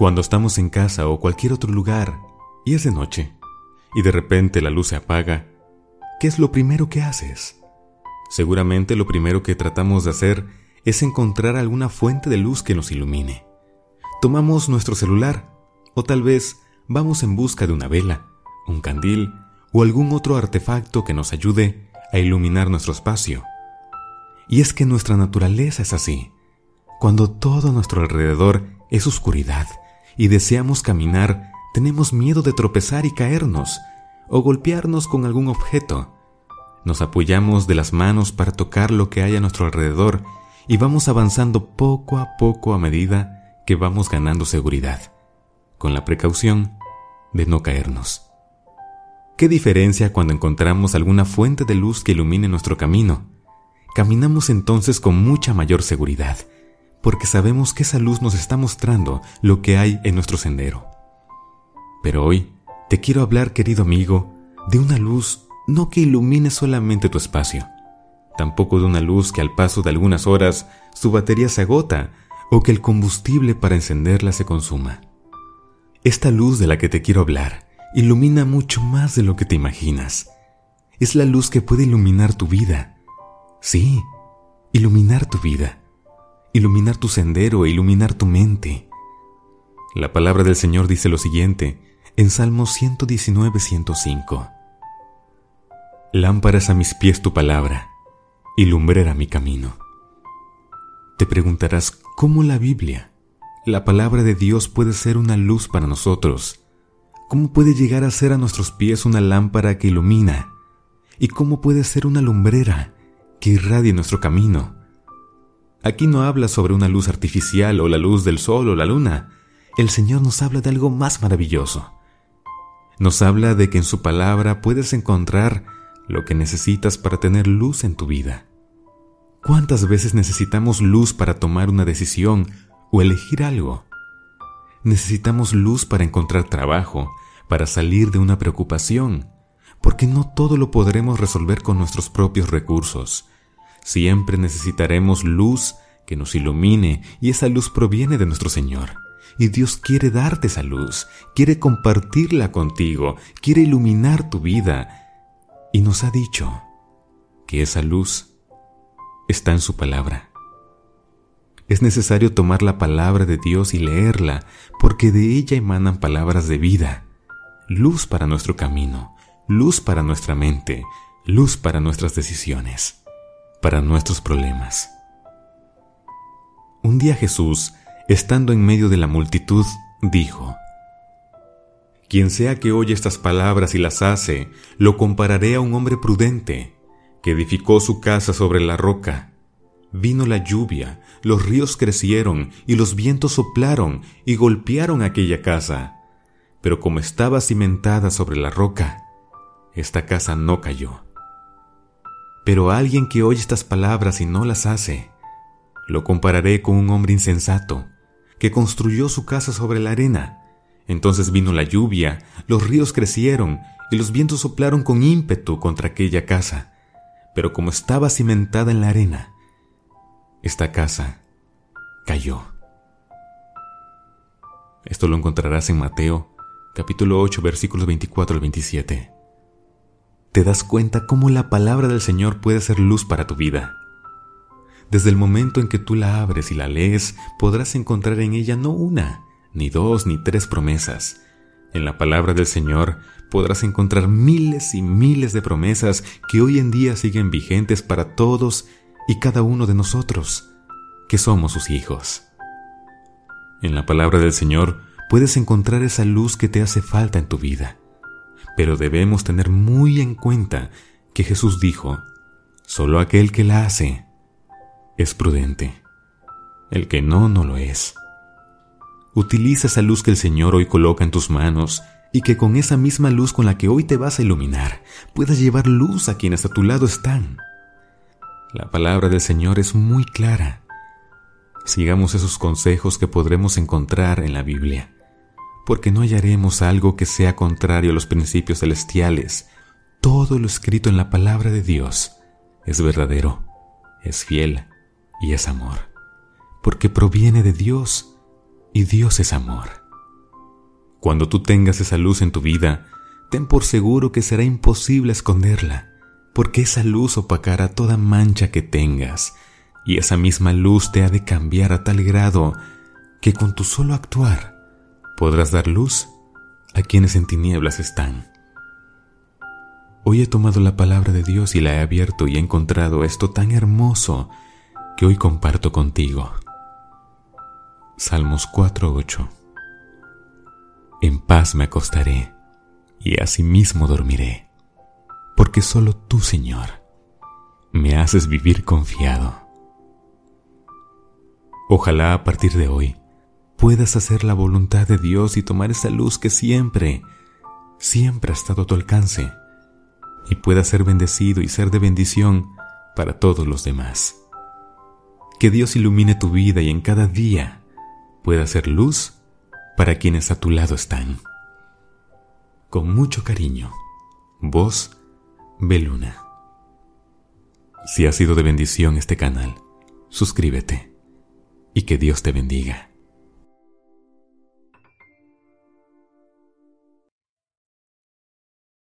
Cuando estamos en casa o cualquier otro lugar y es de noche y de repente la luz se apaga, ¿qué es lo primero que haces? Seguramente lo primero que tratamos de hacer es encontrar alguna fuente de luz que nos ilumine. Tomamos nuestro celular o tal vez vamos en busca de una vela, un candil o algún otro artefacto que nos ayude a iluminar nuestro espacio. Y es que nuestra naturaleza es así. Cuando todo nuestro alrededor es oscuridad y deseamos caminar, tenemos miedo de tropezar y caernos o golpearnos con algún objeto. Nos apoyamos de las manos para tocar lo que hay a nuestro alrededor y vamos avanzando poco a poco a medida que vamos ganando seguridad, con la precaución de no caernos. ¿Qué diferencia cuando encontramos alguna fuente de luz que ilumine nuestro camino? Caminamos entonces con mucha mayor seguridad, porque sabemos que esa luz nos está mostrando lo que hay en nuestro sendero. Pero hoy te quiero hablar, querido amigo, de una luz no que ilumine solamente tu espacio, tampoco de una luz que al paso de algunas horas su batería se agota o que el combustible para encenderla se consuma. Esta luz de la que te quiero hablar ilumina mucho más de lo que te imaginas. Es la luz que puede iluminar tu vida. Sí, iluminar tu vida, iluminar tu sendero e iluminar tu mente. La palabra del Señor dice lo siguiente en Salmo 119-105. Lámparas a mis pies tu palabra y lumbrera mi camino. Te preguntarás cómo la Biblia, la palabra de Dios, puede ser una luz para nosotros ¿Cómo puede llegar a ser a nuestros pies una lámpara que ilumina? ¿Y cómo puede ser una lumbrera que irradie nuestro camino? Aquí no habla sobre una luz artificial o la luz del sol o la luna. El Señor nos habla de algo más maravilloso. Nos habla de que en su palabra puedes encontrar lo que necesitas para tener luz en tu vida. ¿Cuántas veces necesitamos luz para tomar una decisión o elegir algo? Necesitamos luz para encontrar trabajo, para salir de una preocupación, porque no todo lo podremos resolver con nuestros propios recursos. Siempre necesitaremos luz que nos ilumine y esa luz proviene de nuestro Señor. Y Dios quiere darte esa luz, quiere compartirla contigo, quiere iluminar tu vida. Y nos ha dicho que esa luz está en su palabra. Es necesario tomar la palabra de Dios y leerla, porque de ella emanan palabras de vida, luz para nuestro camino, luz para nuestra mente, luz para nuestras decisiones, para nuestros problemas. Un día Jesús, estando en medio de la multitud, dijo, Quien sea que oye estas palabras y las hace, lo compararé a un hombre prudente, que edificó su casa sobre la roca. Vino la lluvia, los ríos crecieron y los vientos soplaron y golpearon aquella casa. Pero como estaba cimentada sobre la roca, esta casa no cayó. Pero alguien que oye estas palabras y no las hace, lo compararé con un hombre insensato, que construyó su casa sobre la arena. Entonces vino la lluvia, los ríos crecieron y los vientos soplaron con ímpetu contra aquella casa. Pero como estaba cimentada en la arena, esta casa cayó. Esto lo encontrarás en Mateo capítulo 8 versículos 24 al 27. ¿Te das cuenta cómo la palabra del Señor puede ser luz para tu vida? Desde el momento en que tú la abres y la lees, podrás encontrar en ella no una, ni dos, ni tres promesas. En la palabra del Señor podrás encontrar miles y miles de promesas que hoy en día siguen vigentes para todos y cada uno de nosotros, que somos sus hijos. En la palabra del Señor puedes encontrar esa luz que te hace falta en tu vida, pero debemos tener muy en cuenta que Jesús dijo, solo aquel que la hace es prudente, el que no, no lo es. Utiliza esa luz que el Señor hoy coloca en tus manos y que con esa misma luz con la que hoy te vas a iluminar puedas llevar luz a quienes a tu lado están. La palabra del Señor es muy clara. Sigamos esos consejos que podremos encontrar en la Biblia, porque no hallaremos algo que sea contrario a los principios celestiales. Todo lo escrito en la palabra de Dios es verdadero, es fiel y es amor. porque proviene de Dios y Dios es amor. Cuando tú tengas esa luz en tu vida, ten por seguro que será imposible esconderla, porque esa luz opacará toda mancha que tengas, y esa misma luz te ha de cambiar a tal grado que con tu solo actuar podrás dar luz a quienes en tinieblas están. Hoy he tomado la palabra de Dios y la he abierto y he encontrado esto tan hermoso que hoy comparto contigo. Salmos 4:8 En paz me acostaré y asimismo dormiré, porque solo tú, Señor, me haces vivir confiado. Ojalá a partir de hoy puedas hacer la voluntad de Dios y tomar esa luz que siempre, siempre ha estado a tu alcance y pueda ser bendecido y ser de bendición para todos los demás. Que Dios ilumine tu vida y en cada día pueda ser luz para quienes a tu lado están. Con mucho cariño, vos, Beluna. Si ha sido de bendición este canal, suscríbete y que Dios te bendiga.